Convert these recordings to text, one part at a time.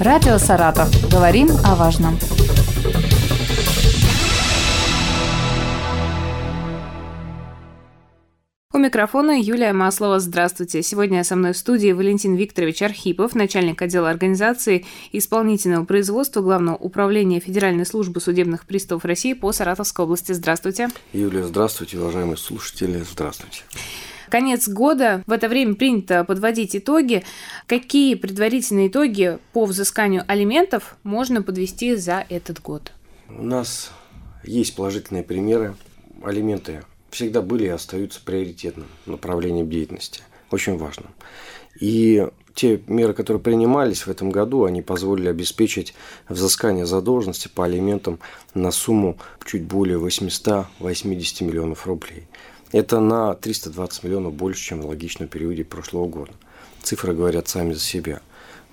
Радио «Саратов». Говорим о важном. У микрофона Юлия Маслова. Здравствуйте. Сегодня со мной в студии Валентин Викторович Архипов, начальник отдела организации исполнительного производства Главного управления Федеральной службы судебных приставов России по Саратовской области. Здравствуйте. Юлия, здравствуйте, уважаемые слушатели. Здравствуйте. Конец года. В это время принято подводить итоги. Какие предварительные итоги по взысканию алиментов можно подвести за этот год? У нас есть положительные примеры. Алименты всегда были и остаются приоритетным направлением деятельности. Очень важным. И те меры, которые принимались в этом году, они позволили обеспечить взыскание задолженности по алиментам на сумму чуть более 880 миллионов рублей. Это на 320 миллионов больше, чем в логичном периоде прошлого года. Цифры говорят сами за себя.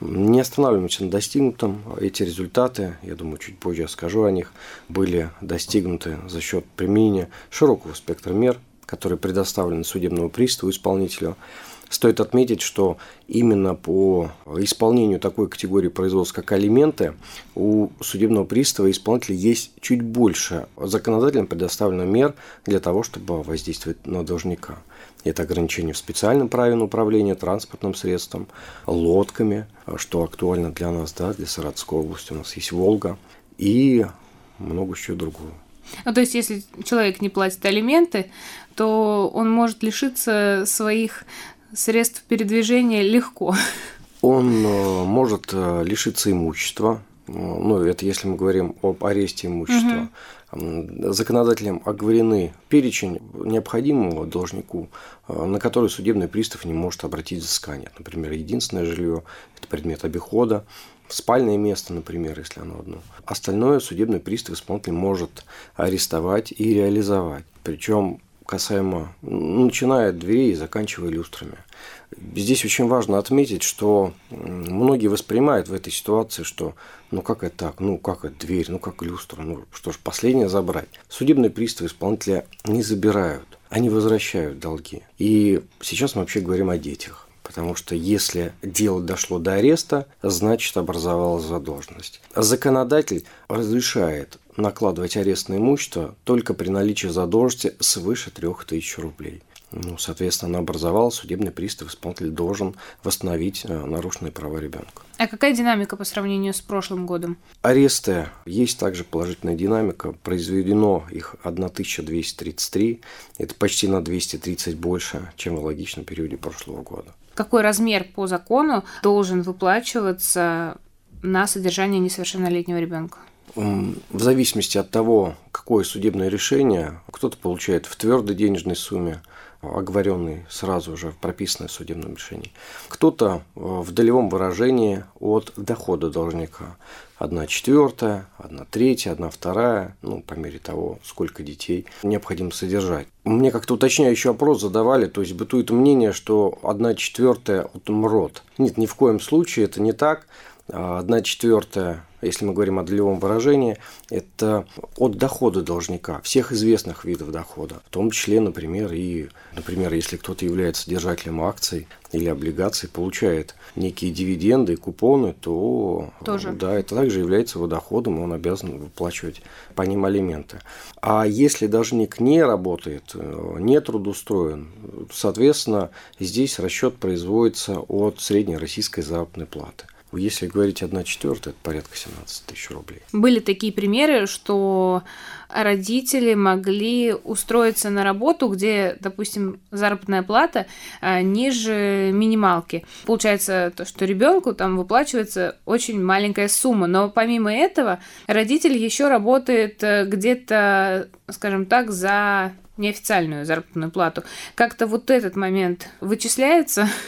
Не останавливаемся на достигнутом. Эти результаты, я думаю, чуть позже я скажу о них, были достигнуты за счет применения широкого спектра мер, которые предоставлены судебному приставу, исполнителю, Стоит отметить, что именно по исполнению такой категории производства, как алименты, у судебного пристава и исполнителя есть чуть больше законодательно предоставлено мер для того, чтобы воздействовать на должника. Это ограничение в специальном праве на управление транспортным средством, лодками, что актуально для нас, да, для Саратовской области. У нас есть Волга и много еще другого. Ну, то есть, если человек не платит алименты, то он может лишиться своих средств передвижения легко. Он э, может э, лишиться имущества, ну, это если мы говорим об аресте имущества. Угу. Законодателям оговорены перечень необходимого должнику, э, на который судебный пристав не может обратить взыскание. Например, единственное жилье – это предмет обихода, спальное место, например, если оно одно. Остальное судебный пристав исполнитель может арестовать и реализовать. Причем касаемо, начиная от дверей и заканчивая люстрами. Здесь очень важно отметить, что многие воспринимают в этой ситуации, что ну как это так, ну как это дверь, ну как люстра, ну что ж, последнее забрать. Судебные приставы исполнителя не забирают, они возвращают долги. И сейчас мы вообще говорим о детях. Потому что если дело дошло до ареста, значит образовалась задолженность. Законодатель разрешает накладывать арест на имущество только при наличии задолженности свыше 3000 рублей. Ну, соответственно, она образовалась, судебный пристав, исполнитель должен восстановить э, нарушенные права ребенка. А какая динамика по сравнению с прошлым годом? Аресты. Есть также положительная динамика. Произведено их 1233. Это почти на 230 больше, чем в логичном периоде прошлого года. Какой размер по закону должен выплачиваться на содержание несовершеннолетнего ребенка? В зависимости от того, какое судебное решение, кто-то получает в твердой денежной сумме, оговоренный сразу уже в прописанной судебном решении. Кто-то э, в долевом выражении от дохода должника. Одна четвертая, одна третья, одна вторая, ну, по мере того, сколько детей необходимо содержать. Мне как-то уточняющий вопрос задавали, то есть бытует мнение, что одна четвертая от МРОД. Нет, ни в коем случае это не так. А одна четвертая если мы говорим о долевом выражении, это от дохода должника, всех известных видов дохода, в том числе, например, и, например, если кто-то является держателем акций или облигаций, получает некие дивиденды и купоны, то Тоже. да, это также является его доходом, и он обязан выплачивать по ним алименты. А если должник не работает, не трудоустроен, соответственно, здесь расчет производится от средней российской заработной платы. Если говорить 1 четвертая, это порядка 17 тысяч рублей. Были такие примеры, что родители могли устроиться на работу, где, допустим, заработная плата а, ниже минималки. Получается то, что ребенку там выплачивается очень маленькая сумма, но помимо этого родитель еще работает э, где-то, скажем так, за неофициальную заработную плату. Как-то вот этот момент вычисляется?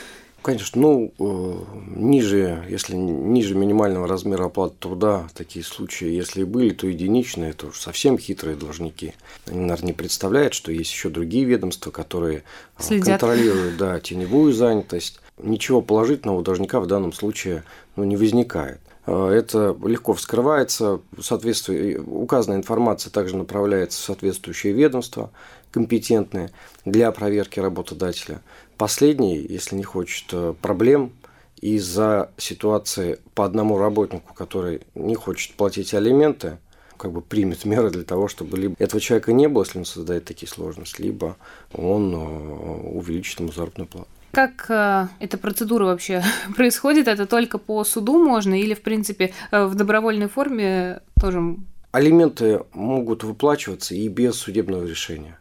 Конечно, ну, э, ниже, если ниже минимального размера оплаты труда, такие случаи, если и были, то единичные, это уж совсем хитрые должники. Они, наверное, не представляют, что есть еще другие ведомства, которые э, Следят. контролируют да, теневую занятость. Ничего положительного у должника в данном случае ну, не возникает. Э, это легко вскрывается, соответствие, указанная информация также направляется в соответствующие ведомства компетентные для проверки работодателя. Последний, если не хочет проблем из-за ситуации по одному работнику, который не хочет платить алименты, как бы примет меры для того, чтобы либо этого человека не было, если он создает такие сложности, либо он э, увеличит ему заработную плату. Как э, эта процедура вообще происходит? Это только по суду можно или, в принципе, э, в добровольной форме тоже? Алименты могут выплачиваться и без судебного решения.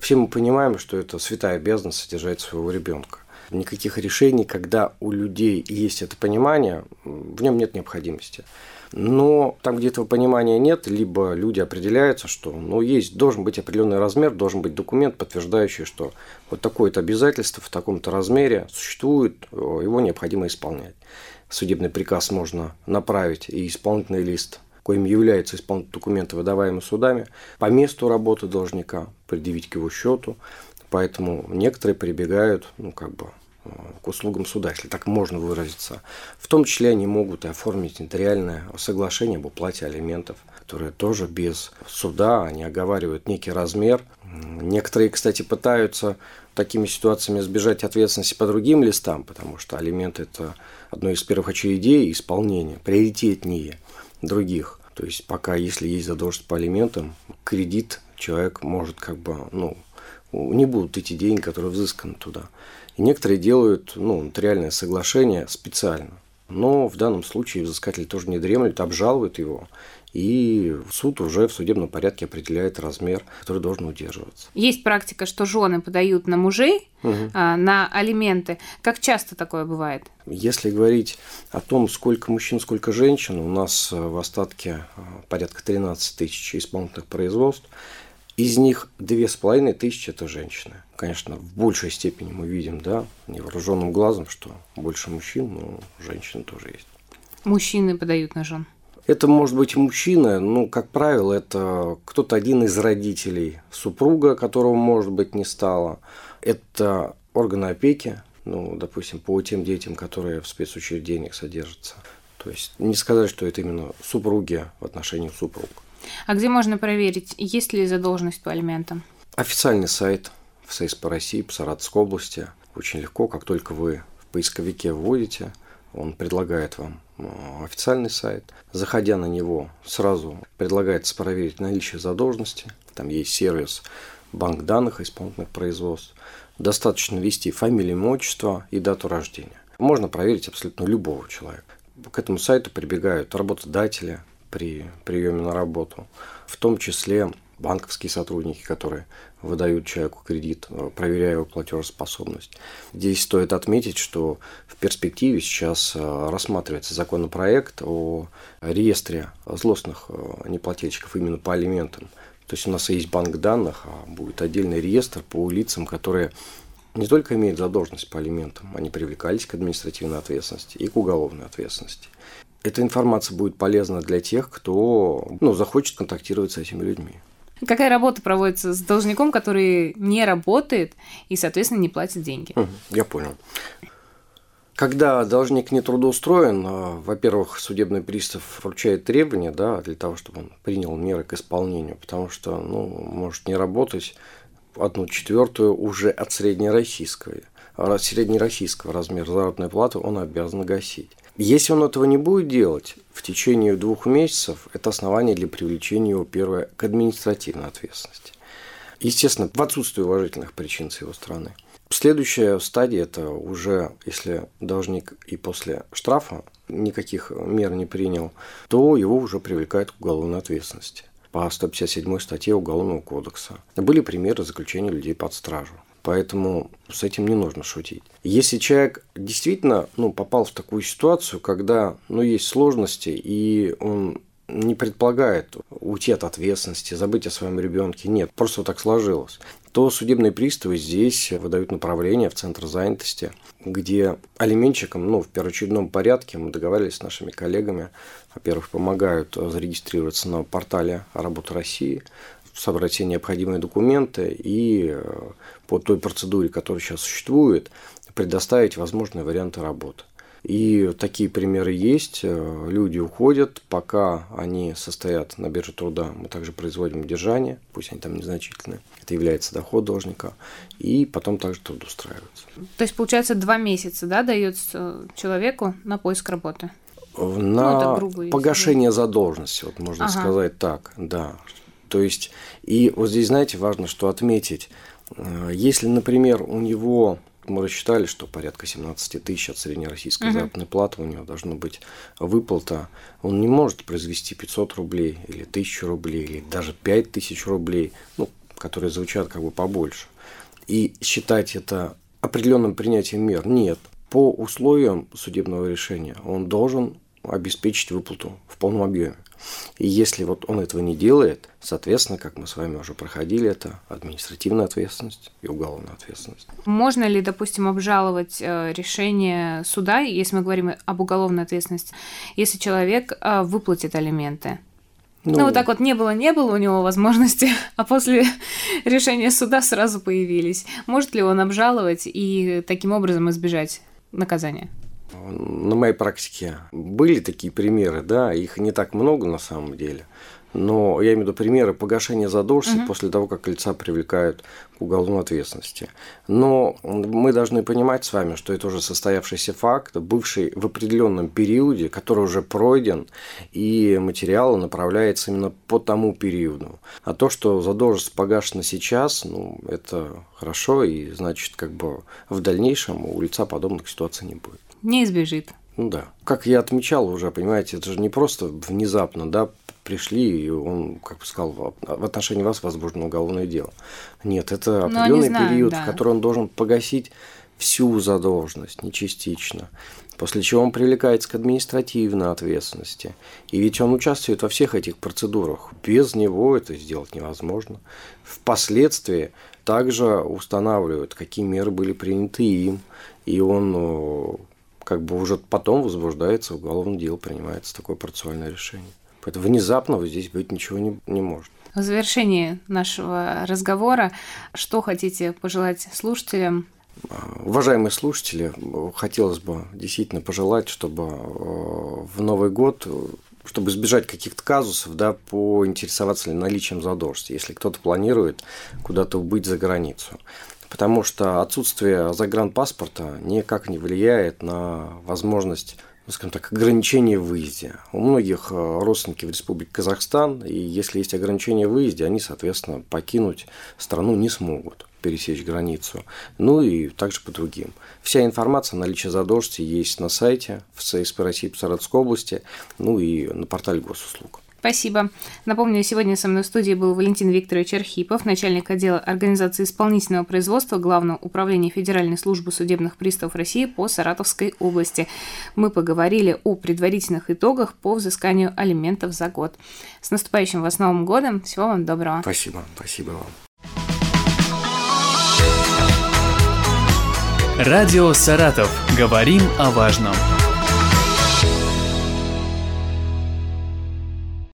Все мы понимаем, что это святая обязанность содержать своего ребенка. Никаких решений, когда у людей есть это понимание, в нем нет необходимости. Но там, где этого понимания нет, либо люди определяются, что ну, есть, должен быть определенный размер, должен быть документ, подтверждающий, что вот такое-то обязательство в таком-то размере существует, его необходимо исполнять. Судебный приказ можно направить и исполнительный лист коим является исполнительный документы, выдаваемые судами, по месту работы должника, предъявить к его счету. Поэтому некоторые прибегают, ну, как бы, к услугам суда, если так можно выразиться. В том числе они могут и оформить нотариальное соглашение об уплате алиментов, которое тоже без суда, они оговаривают некий размер. Некоторые, кстати, пытаются такими ситуациями избежать ответственности по другим листам, потому что алименты – это одно из первых очередей исполнения, приоритетнее других. То есть пока, если есть задолженность по алиментам, кредит человек может как бы, ну, не будут эти деньги, которые взысканы туда. И некоторые делают ну, нотариальное соглашение специально. Но в данном случае взыскатель тоже не дремлет, обжалует его, и суд уже в судебном порядке определяет размер, который должен удерживаться. Есть практика, что жены подают на мужей угу. а, на алименты. Как часто такое бывает? Если говорить о том, сколько мужчин, сколько женщин, у нас в остатке а, порядка 13 тысяч исполнительных производств. Из них две с половиной тысячи – это женщины. Конечно, в большей степени мы видим, да, невооруженным глазом, что больше мужчин, но женщин тоже есть. Мужчины подают на жен? Это может быть мужчина, ну, как правило, это кто-то один из родителей супруга, которого, может быть, не стало. Это органы опеки, ну, допустим, по тем детям, которые в спецучреждениях содержатся. То есть не сказать, что это именно супруги в отношении супруга. А где можно проверить, есть ли задолженность по алиментам? Официальный сайт в САИС по России, по Саратовской области. Очень легко, как только вы в поисковике вводите, он предлагает вам э, официальный сайт. Заходя на него, сразу предлагается проверить наличие задолженности. Там есть сервис банк данных исполнительных производств. Достаточно ввести фамилию, имя, отчество и дату рождения. Можно проверить абсолютно любого человека. К этому сайту прибегают работодатели, при приеме на работу, в том числе банковские сотрудники, которые выдают человеку кредит, э, проверяя его платежеспособность. Здесь стоит отметить, что в перспективе сейчас э, рассматривается законопроект о реестре злостных э, неплательщиков именно по алиментам. То есть у нас есть банк данных, а будет отдельный реестр по лицам, которые не только имеют задолженность по алиментам, они привлекались к административной ответственности и к уголовной ответственности. Эта информация будет полезна для тех, кто ну, захочет контактировать с этими людьми. Какая работа проводится с должником, который не работает и, соответственно, не платит деньги? Я понял. Когда должник не трудоустроен, а, во-первых, судебный пристав вручает требования да, для того, чтобы он принял меры к исполнению, потому что ну, может не работать одну четвертую уже от среднероссийского, среднероссийского размера заработной платы он обязан гасить. Если он этого не будет делать в течение двух месяцев, это основание для привлечения его, первое, к административной ответственности. Естественно, в отсутствии уважительных причин с его стороны. Следующая стадия – это уже, если должник и после штрафа никаких мер не принял, то его уже привлекают к уголовной ответственности по 157 статье Уголовного кодекса. Были примеры заключения людей под стражу. Поэтому с этим не нужно шутить. Если человек действительно ну, попал в такую ситуацию, когда ну, есть сложности, и он не предполагает уйти от ответственности, забыть о своем ребенке. Нет, просто вот так сложилось. То судебные приставы здесь выдают направление в центр занятости, где алименщикам, ну, в первоочередном порядке мы договаривались с нашими коллегами, во-первых, помогают зарегистрироваться на портале «Работа России», собрать все необходимые документы и э, по той процедуре, которая сейчас существует, предоставить возможные варианты работы. И такие примеры есть. Люди уходят, пока они состоят на бирже труда. Мы также производим удержание, пусть они там незначительные. Это является доход должника. И потом также трудоустраиваются. То есть, получается, два месяца да, дается человеку на поиск работы? На ну, погашение задолженности, вот можно ага. сказать так, да. То есть, и вот здесь, знаете, важно, что отметить, э, если, например, у него мы рассчитали, что порядка 17 тысяч от среднероссийской uh-huh. заработной платы у него должно быть выплата. Он не может произвести 500 рублей или 1000 рублей, или даже 5000 рублей, ну, которые звучат как бы побольше. И считать это определенным принятием мер. Нет. По условиям судебного решения он должен обеспечить выплату в полном объеме. И если вот он этого не делает, соответственно, как мы с вами уже проходили, это административная ответственность и уголовная ответственность. Можно ли, допустим, обжаловать э, решение суда, если мы говорим об уголовной ответственности, если человек э, выплатит алименты? Ну, ну, вот так вот не было, не было у него возможности, а после решения суда сразу появились. Может ли он обжаловать и таким образом избежать наказания? На моей практике были такие примеры, да, их не так много на самом деле. Но я имею в виду примеры погашения задолженности угу. после того, как лица привлекают к уголовной ответственности. Но мы должны понимать с вами, что это уже состоявшийся факт, бывший в определенном периоде, который уже пройден, и материал направляется именно по тому периоду. А то, что задолженность погашена сейчас, ну, это хорошо, и значит, как бы в дальнейшем у лица подобных ситуаций не будет не избежит. Ну да. Как я отмечал уже, понимаете, это же не просто внезапно, да, пришли, и он, как бы сказал, в отношении вас возбуждено уголовное дело. Нет, это определенный знаем, период, да. в который он должен погасить всю задолженность, не частично. После чего он привлекается к административной ответственности. И ведь он участвует во всех этих процедурах. Без него это сделать невозможно. Впоследствии также устанавливают, какие меры были приняты им. И он как бы уже потом возбуждается уголовное дело, принимается такое процессуальное решение. Поэтому внезапно вот здесь быть ничего не, не может. В завершении нашего разговора, что хотите пожелать слушателям? Уважаемые слушатели, хотелось бы действительно пожелать, чтобы э, в Новый год чтобы избежать каких-то казусов, да, поинтересоваться ли наличием задолженности, если кто-то планирует куда-то убыть за границу потому что отсутствие загранпаспорта никак не влияет на возможность ну, скажем так, ограничения в выезде. У многих э, родственники в Республике Казахстан, и если есть ограничения в выезде, они, соответственно, покинуть страну не смогут, пересечь границу. Ну и также по другим. Вся информация о наличии задолженности есть на сайте в ЦСП России по Саратовской области, ну и на портале госуслуг. Спасибо. Напомню, сегодня со мной в студии был Валентин Викторович Архипов, начальник отдела организации исполнительного производства Главного управления Федеральной службы судебных приставов России по Саратовской области. Мы поговорили о предварительных итогах по взысканию алиментов за год. С наступающим вас Новым годом. Всего вам доброго. Спасибо. Спасибо вам. Радио «Саратов». Говорим о важном.